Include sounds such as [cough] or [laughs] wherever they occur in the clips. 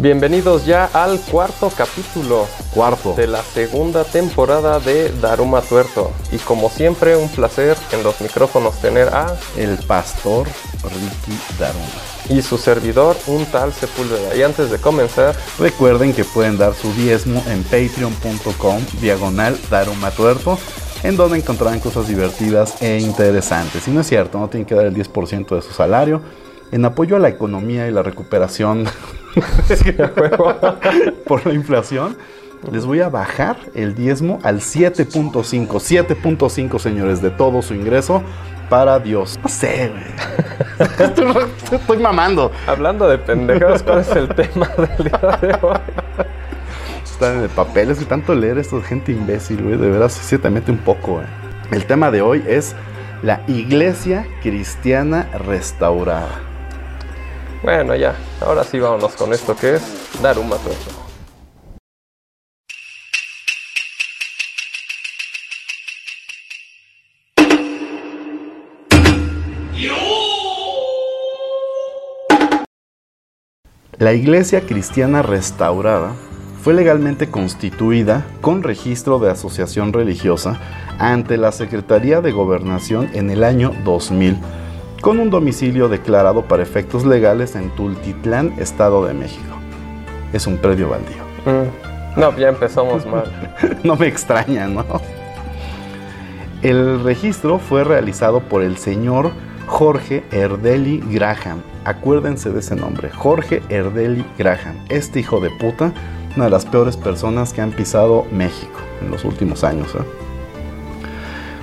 Bienvenidos ya al cuarto capítulo Cuarto. de la segunda temporada de Daruma Tuerto. Y como siempre, un placer en los micrófonos tener a El pastor Ricky Daruma. y su servidor, un tal Sepúlveda. Y antes de comenzar, Recuerden que pueden dar su diezmo en patreon.com diagonal Daruma Tuerto, en donde encontrarán cosas divertidas e interesantes. Y no es cierto, no tienen que dar el 10% de su salario. En apoyo a la economía y la recuperación [laughs] [laughs] por la inflación, les voy a bajar el diezmo al 7.5. 7.5, señores, de todo su ingreso para Dios. No sé, güey. [laughs] Estoy- Estoy mamando. hablando de pendejadas, ¿cuál es el tema del día de hoy? Están de papeles que tanto leer esto de gente imbécil, güey. De veras, sí se te mete un poco, güey. El tema de hoy es la iglesia cristiana restaurada. Bueno, ya, ahora sí vámonos con esto que es Daruma Tuerto. La iglesia cristiana restaurada fue legalmente constituida con registro de asociación religiosa ante la Secretaría de Gobernación en el año 2000, con un domicilio declarado para efectos legales en Tultitlán, Estado de México. Es un predio baldío. Mm, No, ya empezamos mal. [laughs] no me extraña, ¿no? El registro fue realizado por el señor Jorge Erdeli Graham. Acuérdense de ese nombre, Jorge Erdeli Graham. Este hijo de puta, una de las peores personas que han pisado México en los últimos años. ¿eh?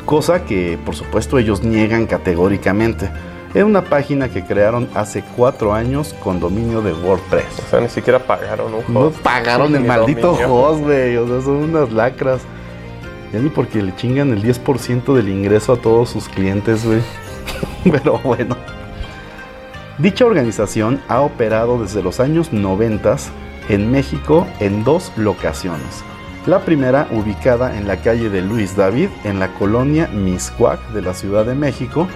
Cosa que, por supuesto, ellos niegan categóricamente. Era una página que crearon hace cuatro años con dominio de WordPress. O sea, ni siquiera pagaron un No host. pagaron el maldito dominio. host, güey. O sea, son unas lacras. Ya ni porque le chingan el 10% del ingreso a todos sus clientes, güey. [laughs] Pero bueno. Dicha organización ha operado desde los años 90 en México en dos locaciones. La primera ubicada en la calle de Luis David, en la colonia Miscuac de la Ciudad de México,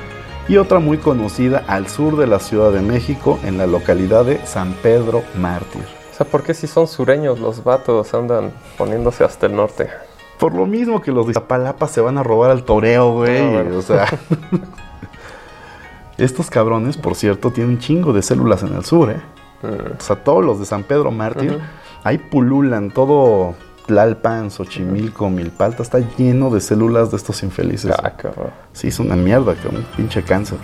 y otra muy conocida al sur de la Ciudad de México, en la localidad de San Pedro Mártir. O sea, ¿por qué si son sureños los vatos andan poniéndose hasta el norte? Por lo mismo que los de Iztapalapa se van a robar al toreo, güey. Ah, bueno. O sea. [laughs] Estos cabrones, por cierto, tienen un chingo de células en el sur, ¿eh? Mm, O sea, todos los de San Pedro Mártir, Ujú. ahí pululan todo Tlalpan, Xochimilco, Milpalta, está lleno de células de estos infelices. ah, cabrón. Sí, es una mierda, que un pinche cáncer.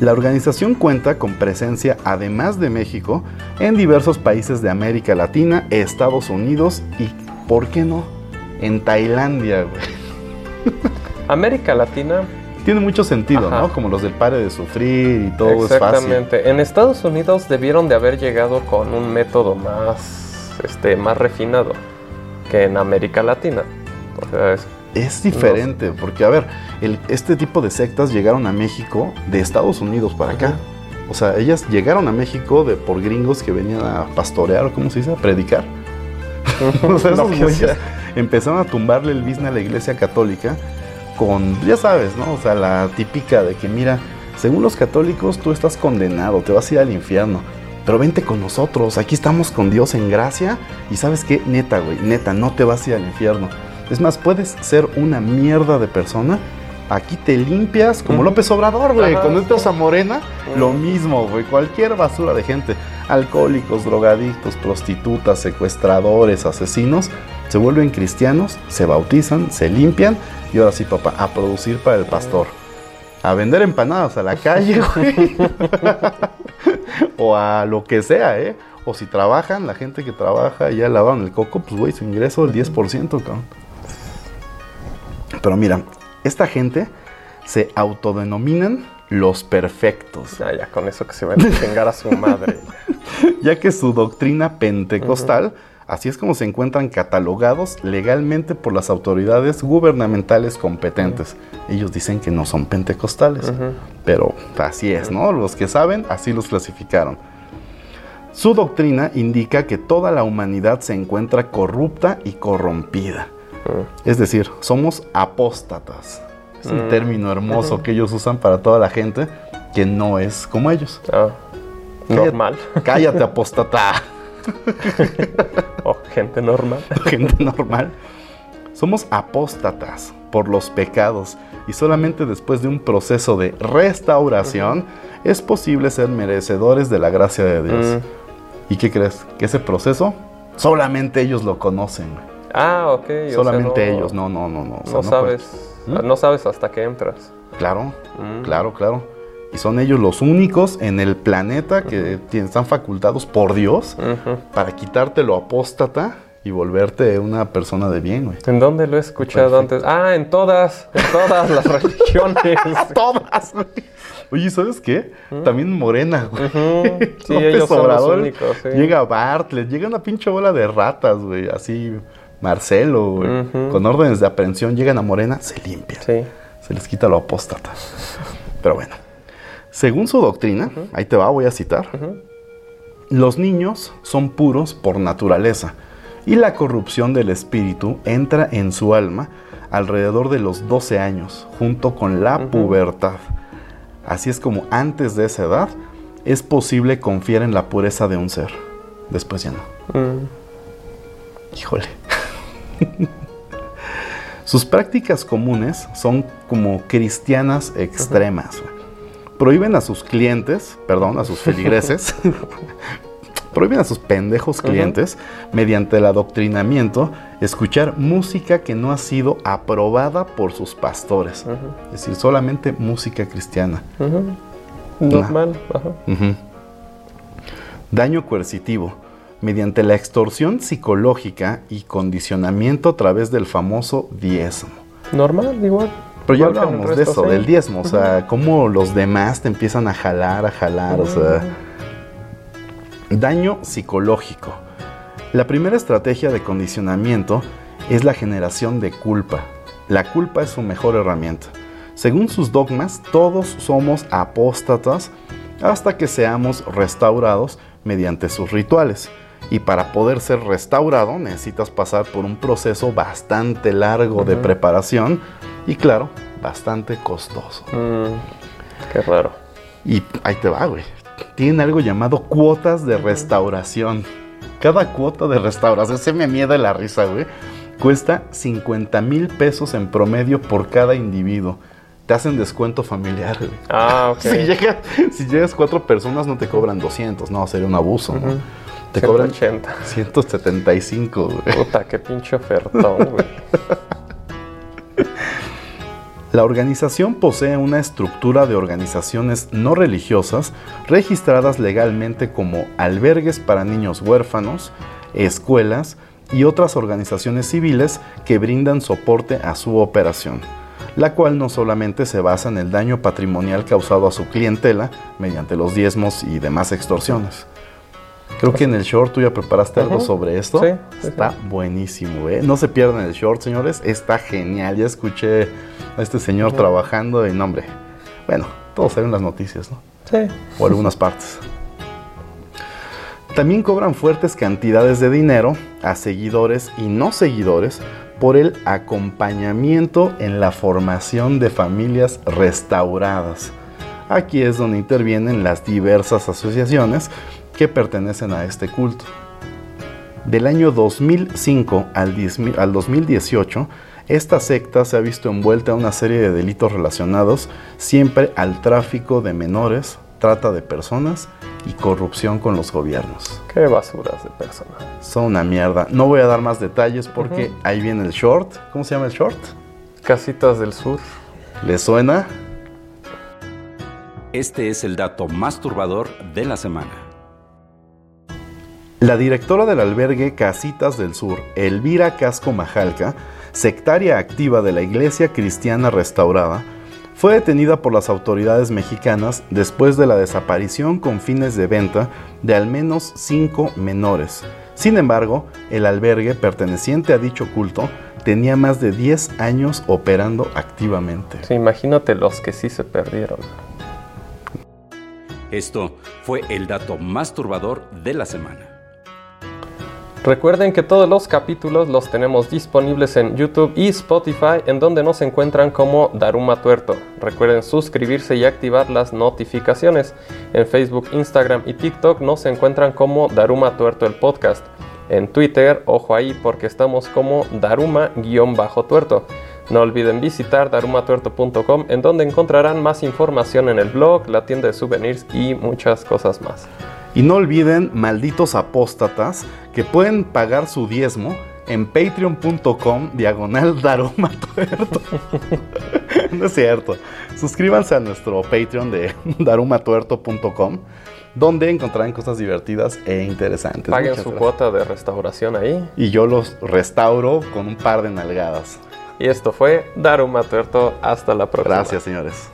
La organización cuenta con presencia, además de México, en diversos países de América Latina, Estados Unidos y, ¿por qué no? En Tailandia, güey. [laughs] América Latina, Tiene mucho sentido, Ajá. ¿no? Como los del pare de sufrir y todo es fácil. exactamente. En Estados Unidos debieron de haber llegado con un método más, este, más refinado que en América Latina. O sea, es Es diferente, porque a ver, el- este tipo de sectas llegaron a México de Estados Unidos para acá. O sea, ellas llegaron a México de, por gringos que venían a pastorear, o cómo se dice, a predicar. [laughs] o sea, esos güeyes sea. empezaron a tumbarle el business a la iglesia católica con, ya sabes, ¿no? O sea, la típica de que, mira, según los católicos tú estás condenado, te vas a ir al infierno. Pero vente con nosotros, aquí estamos con Dios en gracia. Y sabes qué, neta, güey, neta, no te vas a ir al infierno. Es más, puedes ser una mierda de persona. Aquí te limpias como. López Obrador, güey. Cuando entras a Morena, lo mismo, güey. Cualquier basura de gente. Alcohólicos, drogadictos, prostitutas, secuestradores, asesinos. Se vuelven cristianos, se bautizan, se limpian. Y ahora sí, papá, a producir para el pastor. A vender empanadas a la calle, güey. [laughs] [laughs] o a lo que sea, ¿eh? O si trabajan, la gente que trabaja y ya lavaron el coco, pues, güey, su ingreso del 10%, cabrón. Pero mira, esta gente se autodenominan los perfectos, Ah, ya con eso que se van a chingar a su madre. [laughs] ya que su doctrina pentecostal, así es como se encuentran catalogados legalmente por las autoridades gubernamentales competentes. Ellos dicen que no son pentecostales, pero así es, ¿no? Los que saben, así los clasificaron. Su doctrina indica que toda la humanidad se encuentra corrupta y corrompida. Mm. Es decir, somos apóstatas. Es un Mm. término hermoso que ellos usan para toda la gente que no es como ellos. Ah, Cállate. normal. Cállate, apóstata. [laughs] o gente normal. [laughs] gente normal, somos apóstatas por los pecados y solamente después de un proceso de restauración es posible ser merecedores de la gracia de Dios. Mm. ¿Y qué crees? Que ese proceso solamente ellos lo conocen. Ah, ok. o sea, Solamente no- ellos, no, no, no, no. o sea, No no sabes. ¿Mm? No sabes hasta que entras. Claro, Mm. claro, claro. Y son ellos los únicos en el planeta que tienen- están facultados por Dios para quitarte lo apóstata y volverte una persona de bien, güey. ¿En dónde lo he escuchado Perfecto. antes? Ah, en todas, en todas las [laughs] religiones. [laughs] Todas, güey. Oye, ¿sabes qué? También Morena, güey. Ujú. [laughs] Sí, López ellos son los Obrador, únicos. sí. Llega Bartlett, llega una pinche bola de ratas, güey. Así, Marcelo, güey. Con órdenes de aprehensión, llegan a Morena, se limpian. Sí. Se les quita lo apóstata. Pero bueno. Según su doctrina, ahí te va, voy a citar. Los niños son puros por naturaleza y la corrupción del espíritu entra en su alma alrededor de los 12 años, junto con la pubertad. Así es como antes de esa edad es posible confiar en la pureza de un ser. Después ya no. Mm. Híjole. [laughs] Sus prácticas comunes son como cristianas extremas. Prohíben a sus clientes, perdón, a sus feligreses, [laughs] prohíben a sus pendejos clientes, mediante el adoctrinamiento, escuchar música que no ha sido aprobada por sus pastores. Es decir, solamente música cristiana. Normal. Daño coercitivo. Mediante la extorsión psicológica y condicionamiento a través del famoso diezmo. Normal, igual. Pero ya hablábamos de eso, sí. del diezmo, o sea, cómo los demás te empiezan a jalar, a jalar, o sea, daño psicológico. La primera estrategia de condicionamiento es la generación de culpa. La culpa es su mejor herramienta. Según sus dogmas, todos somos apóstatas hasta que seamos restaurados mediante sus rituales. Y para poder ser restaurado necesitas pasar por un proceso bastante largo de preparación y claro, bastante costoso. Mm. Qué raro. Y ahí te va, güey. Tienen algo llamado cuotas de restauración. Cada cuota de restauración, se me miedo la risa, güey. Cuesta 50 mil pesos en promedio por cada individuo. Te hacen descuento familiar, güey. Ah, [laughs] ok. Si, llegas, si llegas cuatro personas no te cobran 200, no, sería un abuso, ¿no? Ujú. Te cobran 180. 175, güey. Puta, qué pinche ofertón, güey. [laughs] La organización posee una estructura de organizaciones no religiosas registradas legalmente como albergues para niños huérfanos, escuelas y otras organizaciones civiles que brindan soporte a su operación, la cual no solamente se basa en el daño patrimonial causado a su clientela mediante los diezmos y demás extorsiones. Creo que en el short tú ya preparaste algo sobre esto. Sí, sí, Está buenísimo, ¿eh? No se pierdan el short, señores. Está genial. Ya escuché a este señor trabajando y nombre. Bueno, todos saben las noticias, ¿no? Sí. O algunas partes. También cobran fuertes cantidades de dinero a seguidores y no seguidores por el acompañamiento en la formación de familias restauradas. Aquí es donde intervienen las diversas asociaciones que pertenecen a este culto. Del año 2005 al 10 al 2018, esta secta se ha visto envuelta en una serie de delitos relacionados siempre al tráfico de menores, trata de personas y corrupción con los gobiernos. Qué basuras de persona. Son una mierda. No voy a dar más detalles porque ahí viene el short. ¿Cómo se llama el short? Casitas del Sur. ¿Le suena? Este es el dato más turbador de la semana. La directora del albergue Casitas del Sur, Elvira Casco Majalca, sectaria activa de la Iglesia Cristiana Restaurada, fue detenida por las autoridades mexicanas después de la desaparición con fines de venta de al menos cinco menores. Sin embargo, el albergue perteneciente a dicho culto tenía más de 10 años operando activamente. Sí, imagínate los que sí se perdieron. Esto fue el dato más turbador de la semana. Recuerden que todos los capítulos los tenemos disponibles en YouTube y Spotify, en donde nos encuentran como Daruma Tuerto. Recuerden suscribirse y activar las notificaciones. En Facebook, Instagram y TikTok nos encuentran como Daruma Tuerto el podcast. En Twitter, ojo ahí porque estamos como Daruma-tuerto. No olviden visitar darumatuerto.com en donde encontrarán más información en el blog, la tienda de souvenirs y muchas cosas más. Y no olviden, malditos apóstatas, que pueden pagar su diezmo en patreon.com diagonal darumatuerto. [laughs] no es cierto. Suscríbanse a nuestro Patreon de [laughs] darumatuerto.com donde encontrarán cosas divertidas e interesantes. Paguen Muchas su gracias. cuota de restauración ahí. Y yo los restauro con un par de nalgadas. Y esto fue Daruma Tuerto. Hasta la próxima. Gracias, señores.